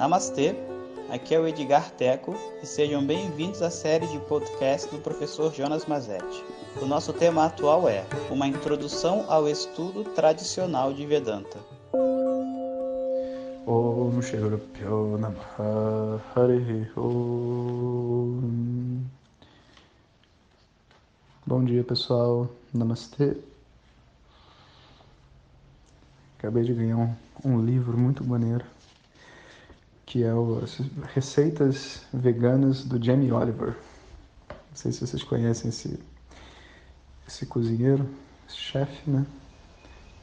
Namastê, aqui é o Edgar Teco e sejam bem-vindos à série de podcast do professor Jonas Mazetti. O nosso tema atual é Uma Introdução ao Estudo Tradicional de Vedanta. Bom dia pessoal, Namastê. Acabei de ganhar um, um livro muito maneiro que é o Receitas Veganas do Jamie Oliver. Não sei se vocês conhecem esse, esse cozinheiro, esse chefe, né?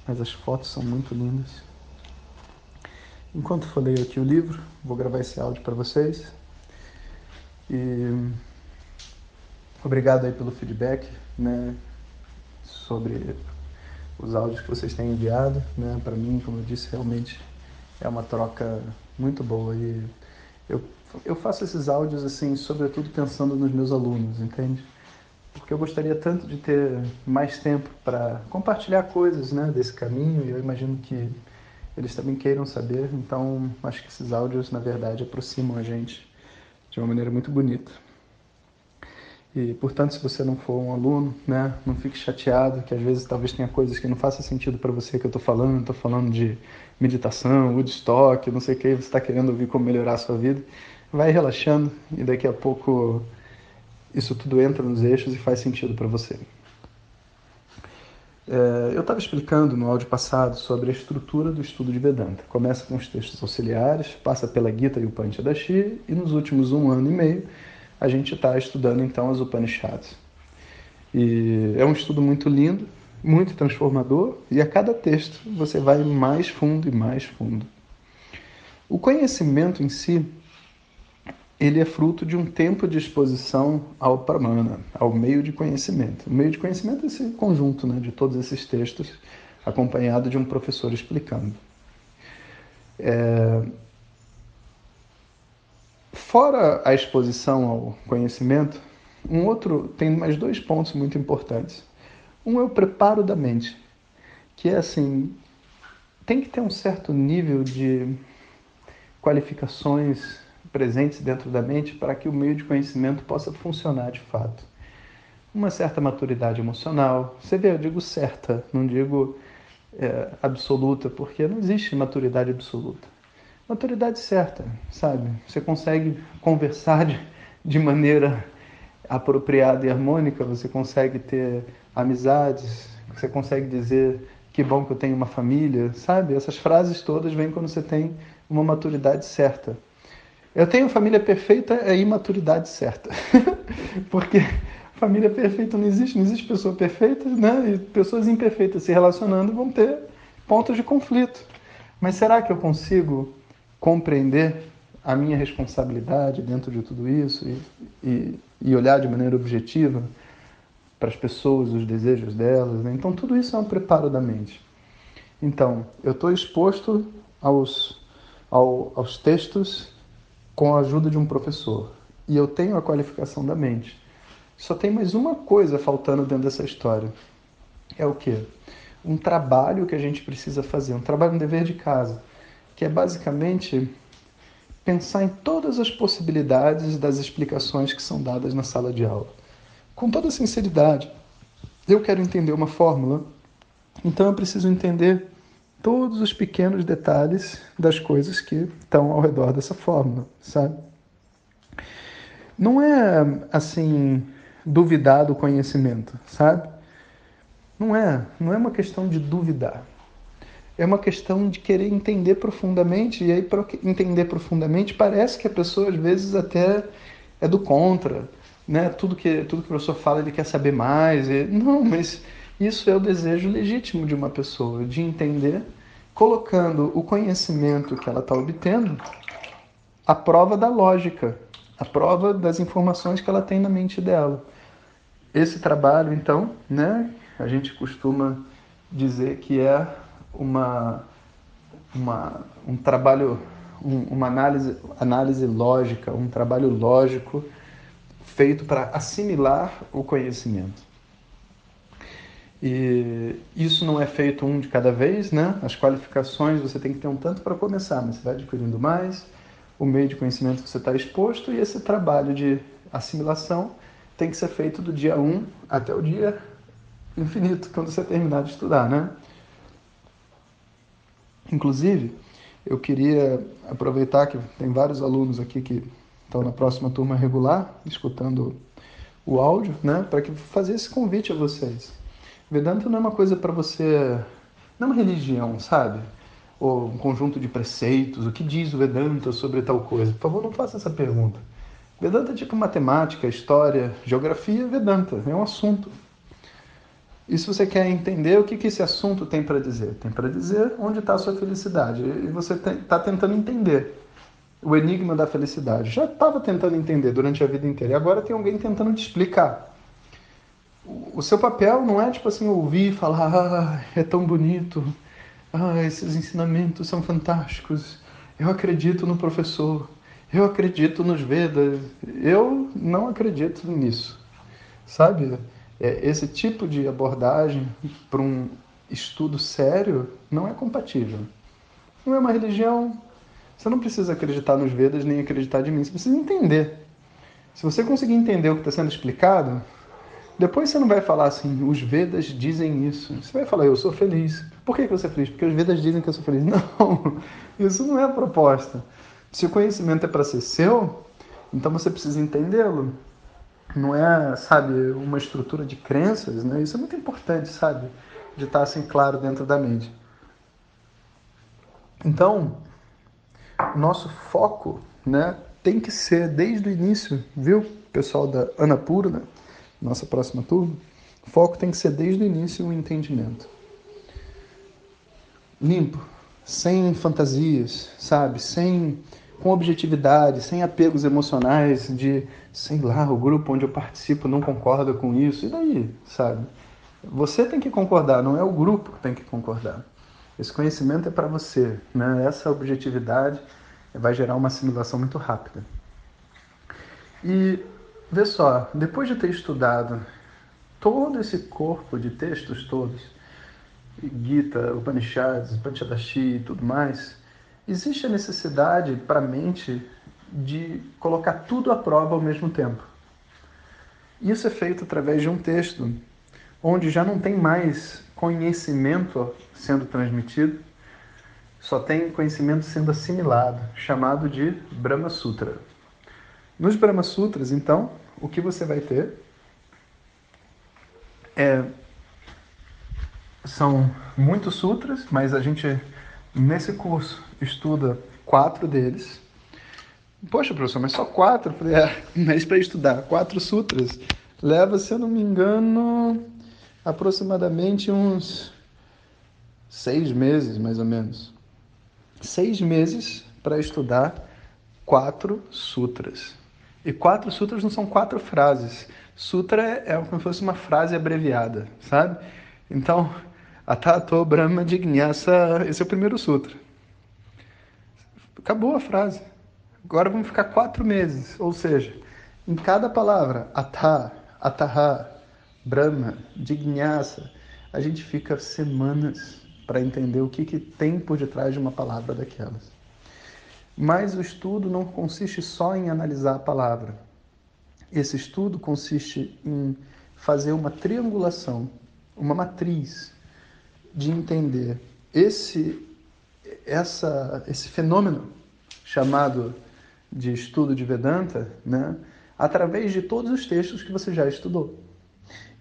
Mas as fotos são muito lindas. Enquanto for ler aqui o livro, vou gravar esse áudio para vocês. E obrigado aí pelo feedback, né? Sobre os áudios que vocês têm enviado, né? Para mim, como eu disse, realmente é uma troca muito boa e eu, eu faço esses áudios assim, sobretudo pensando nos meus alunos, entende? Porque eu gostaria tanto de ter mais tempo para compartilhar coisas, né, desse caminho e eu imagino que eles também queiram saber, então acho que esses áudios, na verdade, aproximam a gente de uma maneira muito bonita. E, portanto, se você não for um aluno, né, não fique chateado, que às vezes talvez tenha coisas que não façam sentido para você que eu estou falando. Estou falando de meditação, Woodstock, não sei o que, você está querendo ouvir como melhorar a sua vida. Vai relaxando e daqui a pouco isso tudo entra nos eixos e faz sentido para você. É, eu estava explicando no áudio passado sobre a estrutura do estudo de Vedanta. Começa com os textos auxiliares, passa pela Gita e o Panchadashi e nos últimos um ano e meio a gente está estudando então as Upanishads. E é um estudo muito lindo, muito transformador, e a cada texto você vai mais fundo e mais fundo. O conhecimento em si, ele é fruto de um tempo de exposição ao pramana, ao meio de conhecimento. O meio de conhecimento é esse conjunto né, de todos esses textos, acompanhado de um professor explicando. É, Fora a exposição ao conhecimento, um outro tem mais dois pontos muito importantes. Um é o preparo da mente, que é assim, tem que ter um certo nível de qualificações presentes dentro da mente para que o meio de conhecimento possa funcionar de fato. Uma certa maturidade emocional. Você vê, eu digo certa, não digo é, absoluta, porque não existe maturidade absoluta maturidade certa, sabe? Você consegue conversar de, de maneira apropriada e harmônica, você consegue ter amizades, você consegue dizer que bom que eu tenho uma família, sabe? Essas frases todas vêm quando você tem uma maturidade certa. Eu tenho família perfeita é imaturidade certa. Porque família perfeita não existe, não existe pessoa perfeita, né? E pessoas imperfeitas se relacionando vão ter pontos de conflito. Mas será que eu consigo compreender a minha responsabilidade dentro de tudo isso e, e, e olhar de maneira objetiva para as pessoas, os desejos delas. Né? Então, tudo isso é um preparo da mente. Então, eu estou exposto aos, ao, aos textos com a ajuda de um professor e eu tenho a qualificação da mente. Só tem mais uma coisa faltando dentro dessa história. É o quê? Um trabalho que a gente precisa fazer, um trabalho, um dever de casa que é basicamente pensar em todas as possibilidades das explicações que são dadas na sala de aula. Com toda sinceridade, eu quero entender uma fórmula, então eu preciso entender todos os pequenos detalhes das coisas que estão ao redor dessa fórmula, sabe? Não é assim duvidar do conhecimento, sabe? Não é, não é uma questão de duvidar é uma questão de querer entender profundamente, e aí para entender profundamente parece que a pessoa às vezes até é do contra, né? Tudo que tudo que o professor fala ele quer saber mais, e... não, mas isso é o desejo legítimo de uma pessoa de entender, colocando o conhecimento que ela está obtendo à prova da lógica, à prova das informações que ela tem na mente dela. Esse trabalho, então, né? A gente costuma dizer que é uma, uma, um trabalho, um, uma análise, análise lógica, um trabalho lógico feito para assimilar o conhecimento. E isso não é feito um de cada vez, né? As qualificações você tem que ter um tanto para começar, mas você vai adquirindo mais. o meio de conhecimento que você está exposto e esse trabalho de assimilação tem que ser feito do dia 1 até o dia infinito, quando você terminar de estudar, né? Inclusive, eu queria aproveitar que tem vários alunos aqui que estão na próxima turma regular, escutando o áudio, né, para que fazer esse convite a vocês. Vedanta não é uma coisa para você, não é uma religião, sabe? Ou um conjunto de preceitos, o que diz o Vedanta sobre tal coisa. Por favor, não faça essa pergunta. Vedanta é tipo matemática, história, geografia, Vedanta, é um assunto. E se você quer entender o que, que esse assunto tem para dizer? Tem para dizer onde está a sua felicidade. E você está tentando entender o enigma da felicidade. Já estava tentando entender durante a vida inteira. E agora tem alguém tentando te explicar. O seu papel não é tipo assim ouvir e falar, ah, é tão bonito, ah, esses ensinamentos são fantásticos, eu acredito no professor, eu acredito nos Vedas. Eu não acredito nisso, sabe? É, esse tipo de abordagem para um estudo sério não é compatível. Não é uma religião. Você não precisa acreditar nos Vedas nem acreditar de mim. Você precisa entender. Se você conseguir entender o que está sendo explicado, depois você não vai falar assim, os Vedas dizem isso. Você vai falar, eu sou feliz. Por que você é feliz? Porque os Vedas dizem que eu sou feliz. Não, isso não é a proposta. Se o conhecimento é para ser seu, então você precisa entendê-lo não é, sabe, uma estrutura de crenças, né? Isso é muito importante, sabe, de estar assim claro dentro da mente. Então, nosso foco, né, tem que ser desde o início, viu, pessoal da Anapurna, nossa próxima turma, o foco tem que ser desde o início o entendimento. Limpo, sem fantasias, sabe, sem com objetividade, sem apegos emocionais de, sei lá, o grupo onde eu participo não concorda com isso. E daí, sabe? Você tem que concordar, não é o grupo que tem que concordar. Esse conhecimento é para você, né? Essa objetividade vai gerar uma assimilação muito rápida. E vê só, depois de ter estudado todo esse corpo de textos todos, Gita, Upanishads, Panchadashi e tudo mais, existe a necessidade para a mente de colocar tudo à prova ao mesmo tempo. Isso é feito através de um texto onde já não tem mais conhecimento sendo transmitido, só tem conhecimento sendo assimilado, chamado de Brahma Sutra. Nos Brahma Sutras, então, o que você vai ter é são muitos sutras, mas a gente nesse curso estuda quatro deles. Poxa, professor, mas só quatro? Eu falei, é, mas para estudar quatro sutras leva, se eu não me engano, aproximadamente uns seis meses, mais ou menos. Seis meses para estudar quatro sutras. E quatro sutras não são quatro frases. Sutra é como se fosse uma frase abreviada, sabe? Então, Atato Brahma Jignasa, esse é o primeiro sutra. Acabou a frase. Agora vamos ficar quatro meses, ou seja, em cada palavra, Atá, Ataha, Brahma, Jignasa, a gente fica semanas para entender o que, que tem por detrás de uma palavra daquelas. Mas o estudo não consiste só em analisar a palavra. Esse estudo consiste em fazer uma triangulação, uma matriz de entender esse, essa, esse fenômeno chamado de estudo de Vedanta, né, através de todos os textos que você já estudou.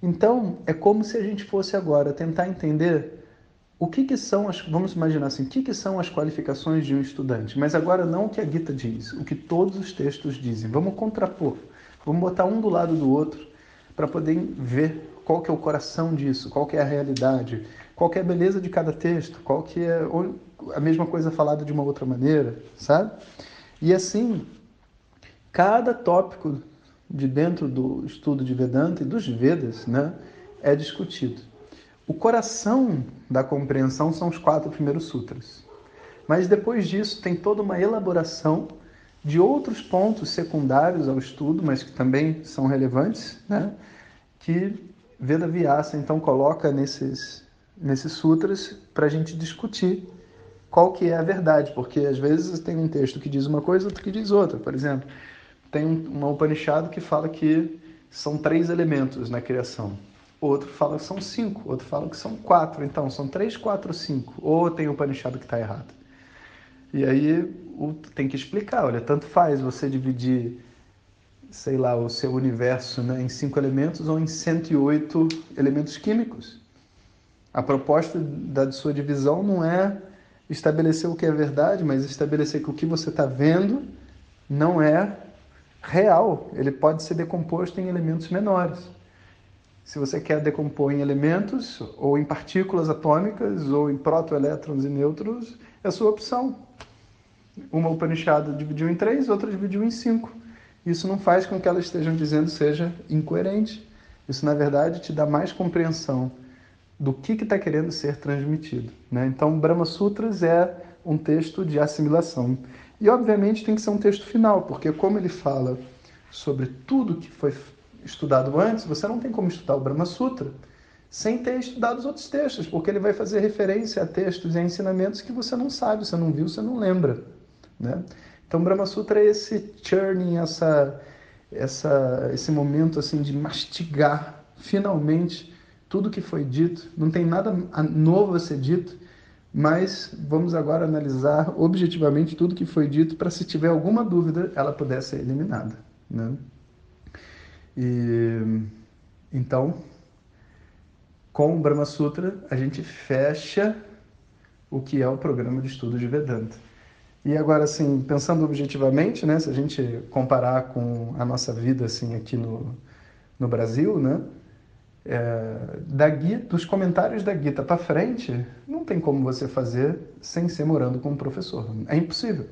Então, é como se a gente fosse agora tentar entender o que, que são as, vamos imaginar assim, o que, que são as qualificações de um estudante, mas agora não o que a Gita diz, o que todos os textos dizem. Vamos contrapor, vamos botar um do lado do outro para poder ver qual que é o coração disso, qual que é a realidade, qual que é a beleza de cada texto, qual que é a mesma coisa falada de uma outra maneira, sabe? E assim, cada tópico de dentro do estudo de Vedanta e dos Vedas, né, é discutido. O coração da compreensão são os quatro primeiros sutras. Mas depois disso tem toda uma elaboração de outros pontos secundários ao estudo, mas que também são relevantes, né? que Veda Vyasa então coloca nesses nesses sutras para a gente discutir qual que é a verdade, porque às vezes tem um texto que diz uma coisa, outro que diz outra. Por exemplo, tem uma Upanishad que fala que são três elementos na criação. Outro fala que são cinco, outro fala que são quatro. Então, são três, quatro, cinco. Ou tem Upanishad que está errado. E aí tem que explicar, olha, tanto faz você dividir, sei lá, o seu universo né, em cinco elementos ou em 108 elementos químicos. A proposta da sua divisão não é estabelecer o que é verdade, mas estabelecer que o que você está vendo não é real. Ele pode ser decomposto em elementos menores. Se você quer decompor em elementos, ou em partículas atômicas, ou em protoelétrons e nêutrons, é a sua opção. Uma Upanishad dividiu em três, outra dividiu em cinco. Isso não faz com que elas estejam dizendo seja incoerente. Isso, na verdade, te dá mais compreensão do que está que querendo ser transmitido. Né? Então, Brahma Sutras é um texto de assimilação. E, obviamente, tem que ser um texto final, porque, como ele fala sobre tudo que foi estudado antes, você não tem como estudar o Brahma Sutra sem ter estudado os outros textos, porque ele vai fazer referência a textos e a ensinamentos que você não sabe, você não viu, você não lembra. Né? Então, Brahma Sutra é esse churning, essa, essa, esse momento assim de mastigar finalmente tudo que foi dito. Não tem nada novo a ser dito, mas vamos agora analisar objetivamente tudo que foi dito para, se tiver alguma dúvida, ela puder ser eliminada. Né? E, então, com o Brahma Sutra, a gente fecha o que é o programa de estudo de Vedanta. E agora, assim, pensando objetivamente, né, se a gente comparar com a nossa vida assim aqui no, no Brasil, né, é, da Gita, dos comentários da Gita para frente, não tem como você fazer sem ser morando com um professor. É impossível,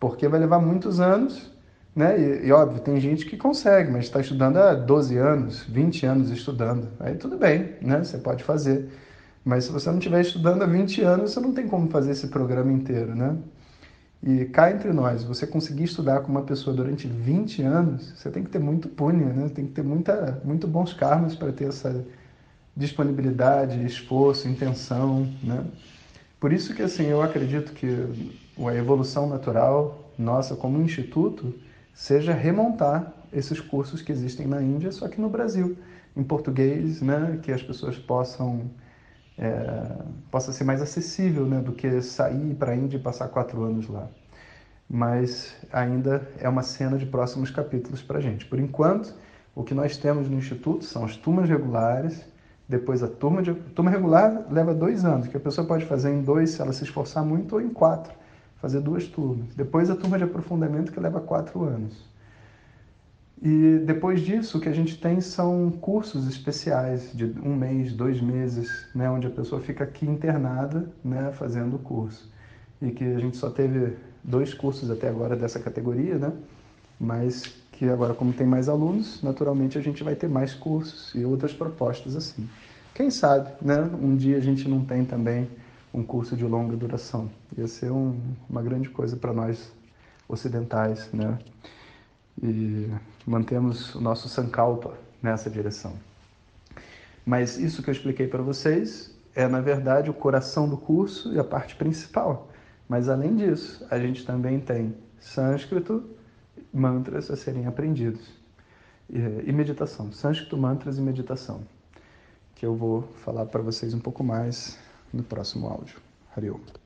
porque vai levar muitos anos né? E, e, óbvio, tem gente que consegue, mas está estudando há 12 anos, 20 anos estudando. Aí tudo bem, né? Você pode fazer. Mas se você não estiver estudando há 20 anos, você não tem como fazer esse programa inteiro, né? E cá entre nós, você conseguir estudar com uma pessoa durante 20 anos, você tem que ter muito punha, né? Tem que ter muita, muito bons karmas para ter essa disponibilidade, esforço, intenção, né? Por isso que assim, eu acredito que a evolução natural nossa como instituto seja remontar esses cursos que existem na Índia, só que no Brasil, em português, né, que as pessoas possam é, possa ser mais acessível, né, do que sair para a Índia e passar quatro anos lá. Mas ainda é uma cena de próximos capítulos para a gente. Por enquanto, o que nós temos no Instituto são as turmas regulares, depois a turma de turma regular leva dois anos, que a pessoa pode fazer em dois se ela se esforçar muito, ou em quatro fazer duas turmas. Depois a turma de aprofundamento que leva quatro anos. E depois disso, o que a gente tem são cursos especiais de um mês, dois meses, né, onde a pessoa fica aqui internada, né, fazendo o curso. E que a gente só teve dois cursos até agora dessa categoria, né, mas que agora, como tem mais alunos, naturalmente a gente vai ter mais cursos e outras propostas assim. Quem sabe, né, um dia a gente não tem também um curso de longa duração. Ia ser um, uma grande coisa para nós ocidentais, né? E mantemos o nosso Sankalpa nessa direção. Mas isso que eu expliquei para vocês é, na verdade, o coração do curso e a parte principal. Mas, além disso, a gente também tem sânscrito, mantras a serem aprendidos. E, meditação. Sânscrito, mantras e meditação. Que eu vou falar para vocês um pouco mais no próximo áudio. Hariom.